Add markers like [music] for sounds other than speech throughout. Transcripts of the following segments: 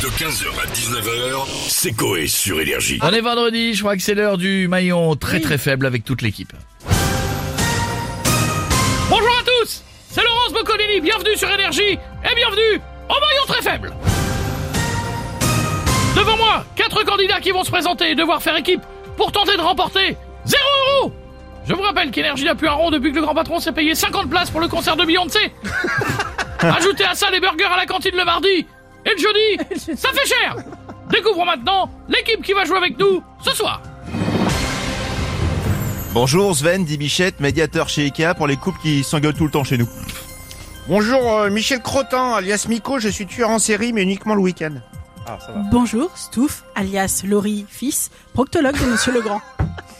De 15h à 19h, c'est Coé sur Énergie. On est vendredi, je crois que c'est l'heure du maillon très très faible avec toute l'équipe. Bonjour à tous C'est Laurence Boccolini, bienvenue sur Énergie et bienvenue au maillon très faible Devant moi, quatre candidats qui vont se présenter et devoir faire équipe pour tenter de remporter 0 euros Je vous rappelle qu'Énergie n'a plus un rond depuis que le grand patron s'est payé 50 places pour le concert de Beyoncé [laughs] Ajoutez à ça les burgers à la cantine le mardi [laughs] et le jeudi, ça fait cher Découvrons maintenant l'équipe qui va jouer avec nous ce soir Bonjour Sven, dit Bichette, médiateur chez Ikea pour les couples qui s'engueulent tout le temps chez nous. Bonjour, euh, Michel Crotin, alias Miko, je suis tueur en série, mais uniquement le week-end. Bonjour, Stouff, alias Laurie, fils, proctologue de Monsieur Legrand.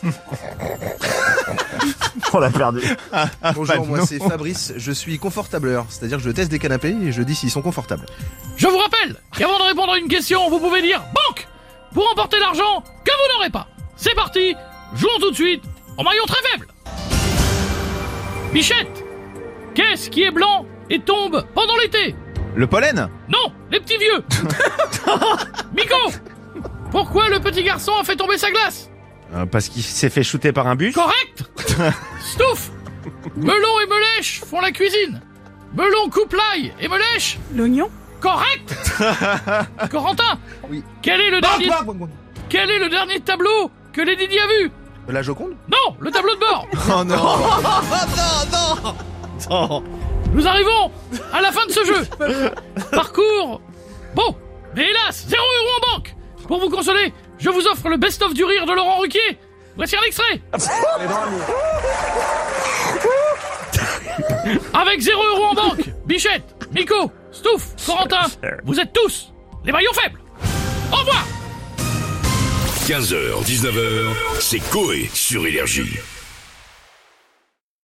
[laughs] On l'a perdu. [laughs] Bonjour, moi c'est Fabrice, je suis confortableur, c'est-à-dire que je teste des canapés et je dis s'ils sont confortables. Je vous rappelle qu'avant de répondre à une question, vous pouvez dire banque pour emporter l'argent que vous n'aurez pas. C'est parti, jouons tout de suite au maillon très faible. Bichette, qu'est-ce qui est blanc et tombe pendant l'été? Le pollen? Non, les petits vieux. [laughs] Miko, pourquoi le petit garçon a fait tomber sa glace? Euh, Parce qu'il s'est fait shooter par un bus Correct Stouff Melon et Melèche font la cuisine. Melon coupe l'ail et Melèche L'oignon Correct [laughs] Corentin Oui. Quel est le dernier Quel est le dernier tableau que Lady Di a vu? La Joconde? Non, le tableau de bord. [laughs] Oh [laughs] non Nous arrivons à la fin de ce jeu. Parcours. Bon, mais hélas, zéro euro en banque. Pour vous consoler, je vous offre le best-of du rire de Laurent Ruquier. Voici un extrait. Avec zéro euro en banque, Bichette, Miko, Stouff, Corentin, vous êtes tous les maillons faibles. Au revoir 15h, 19h, c'est Coé sur Énergie.